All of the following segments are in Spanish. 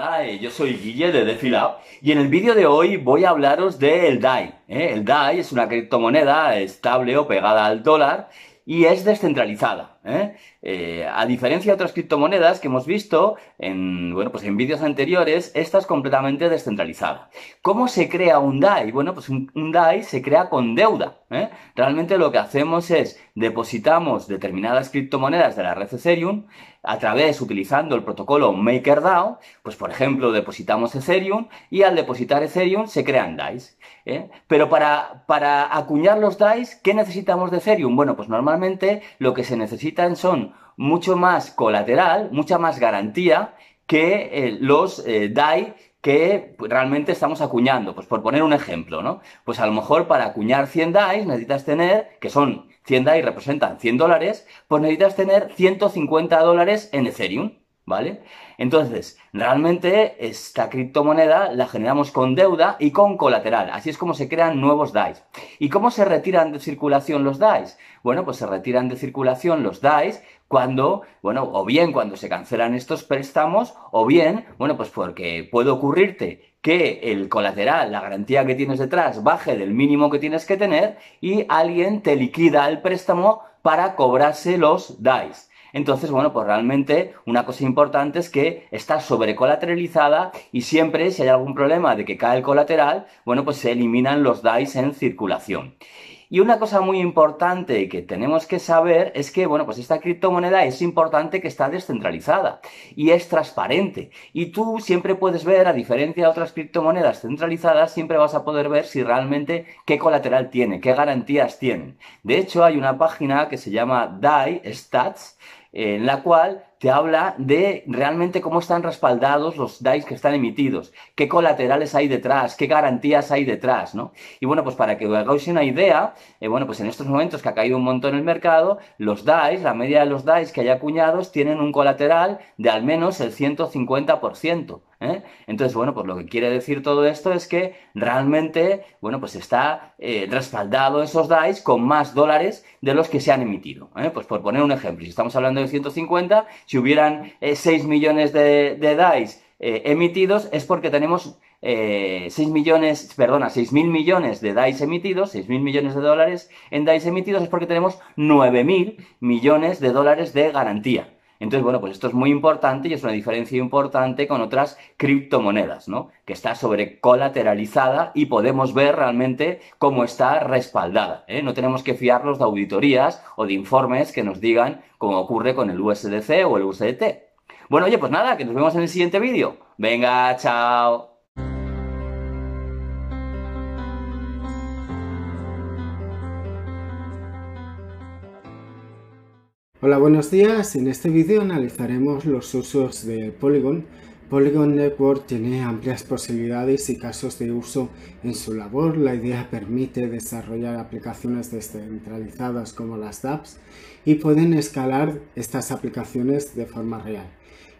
Hola, yo soy Guille de DefiLab y en el vídeo de hoy voy a hablaros del DAI. ¿eh? El DAI es una criptomoneda estable o pegada al dólar y es descentralizada. ¿Eh? Eh, a diferencia de otras criptomonedas que hemos visto en, bueno, pues en vídeos anteriores, esta es completamente descentralizada. ¿Cómo se crea un DAI? Bueno, pues un, DAI se crea con deuda. ¿eh? Realmente lo que hacemos es depositamos determinadas criptomonedas de la red Ethereum a través, utilizando el protocolo MakerDAO, pues por ejemplo, depositamos Ethereum y al depositar Ethereum se crean DAIs. Pero para, para acuñar los DAIs, ¿qué necesitamos de Ethereum? Bueno, pues normalmente lo que se necesitan son mucho más colateral, mucha más garantía que eh, los eh, DAI que realmente estamos acuñando. Pues por poner un ejemplo, ¿no? Pues a lo mejor para acuñar 100 DAIs necesitas tener, que son 100 DAI representan 100 dólares, pues necesitas tener 150 dólares en Ethereum, ¿vale? Entonces, realmente esta criptomoneda la generamos con deuda y con colateral. Así es como se crean nuevos DAIs. ¿Y cómo se retiran de circulación los DAIs? Bueno, pues se retiran de circulación los DAIs cuando, bueno, o bien cuando se cancelan estos préstamos, o bien, bueno, pues porque puede ocurrirte que el colateral, la garantía que tienes detrás, baje del mínimo que tienes que tener y alguien te liquida el préstamo para cobrarse los DAIs. Entonces, bueno, pues realmente una cosa importante es que está sobrecolateralizada y siempre si hay algún problema de que cae el colateral, bueno, pues se eliminan los DAIs en circulación. Y una cosa muy importante que tenemos que saber es que, bueno, pues esta criptomoneda es importante que está descentralizada y es transparente. Y tú siempre puedes ver, a diferencia de otras criptomonedas centralizadas, siempre vas a poder ver si realmente qué colateral tiene, qué garantías tienen. De hecho, hay una página que se llama DAI Stats, en la cual te habla de realmente cómo están respaldados los DAIs que están emitidos, qué colaterales hay detrás, qué garantías hay detrás, ¿no? Y bueno, pues para que os hagáis una idea, eh, bueno, pues en estos momentos que ha caído un montón el mercado, los DAIs, la media de los DAIs que hay acuñados, tienen un colateral de al menos el 150%. ¿Eh? Entonces, bueno, pues lo que quiere decir todo esto es que realmente, bueno, pues está eh, respaldado esos DAIs con más dólares de los que se han emitido. ¿eh? Pues por poner un ejemplo, si estamos hablando de 150, si hubieran 6 eh, millones de, de DAIs emitidos, es porque tenemos 6 eh, millones, perdona, 6 mil millones de DAIs emitidos, 6 mil millones de dólares en DAIs emitidos, es porque tenemos 9 mil millones de dólares de garantía. Entonces, bueno, pues esto es muy importante y es una diferencia importante con otras criptomonedas, ¿no? Que está sobrecolateralizada y podemos ver realmente cómo está respaldada. ¿eh? No tenemos que fiarnos de auditorías o de informes que nos digan cómo ocurre con el USDC o el USDT. Bueno, oye, pues nada, que nos vemos en el siguiente vídeo. Venga, chao. Hola, buenos días. En este vídeo analizaremos los usos de Polygon. Polygon Network tiene amplias posibilidades y casos de uso en su labor. La idea permite desarrollar aplicaciones descentralizadas como las dApps y pueden escalar estas aplicaciones de forma real.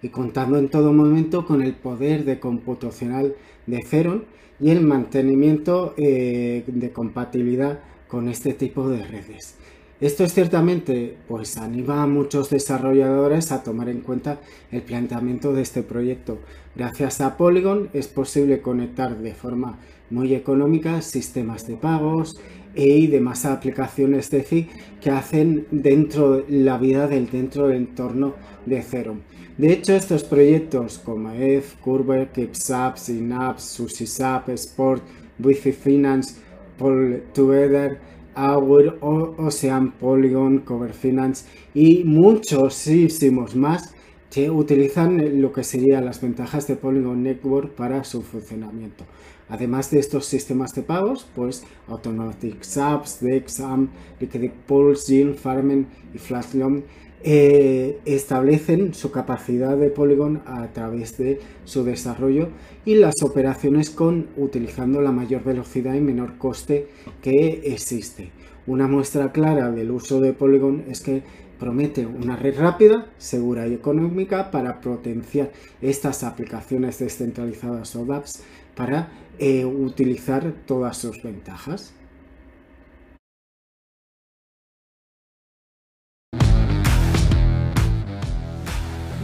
Y contando en todo momento con el poder de computacional de Ethereum y el mantenimiento eh, de compatibilidad con este tipo de redes. Esto es ciertamente pues anima a muchos desarrolladores a tomar en cuenta el planteamiento de este proyecto. Gracias a Polygon es posible conectar de forma muy económica sistemas de pagos y demás aplicaciones de que hacen dentro la vida del dentro del entorno de Ethereum. De hecho, estos proyectos como ETH, Curve, KeepSap, Synapse, SushiSap, Sport, Wi-Fi Finance, Pull Together, Our, Ocean, Polygon, Cover Finance y muchísimos más que utilizan lo que serían las ventajas de Polygon Network para su funcionamiento. Además de estos sistemas de pagos, pues Automatic Subs, Dexam, Liquidity Pulse, Farming y Flashloan eh, establecen su capacidad de Polygon a través de su desarrollo y las operaciones con utilizando la mayor velocidad y menor coste que existe. Una muestra clara del uso de Polygon es que promete una red rápida, segura y económica para potenciar estas aplicaciones descentralizadas o dApps para eh, utilizar todas sus ventajas.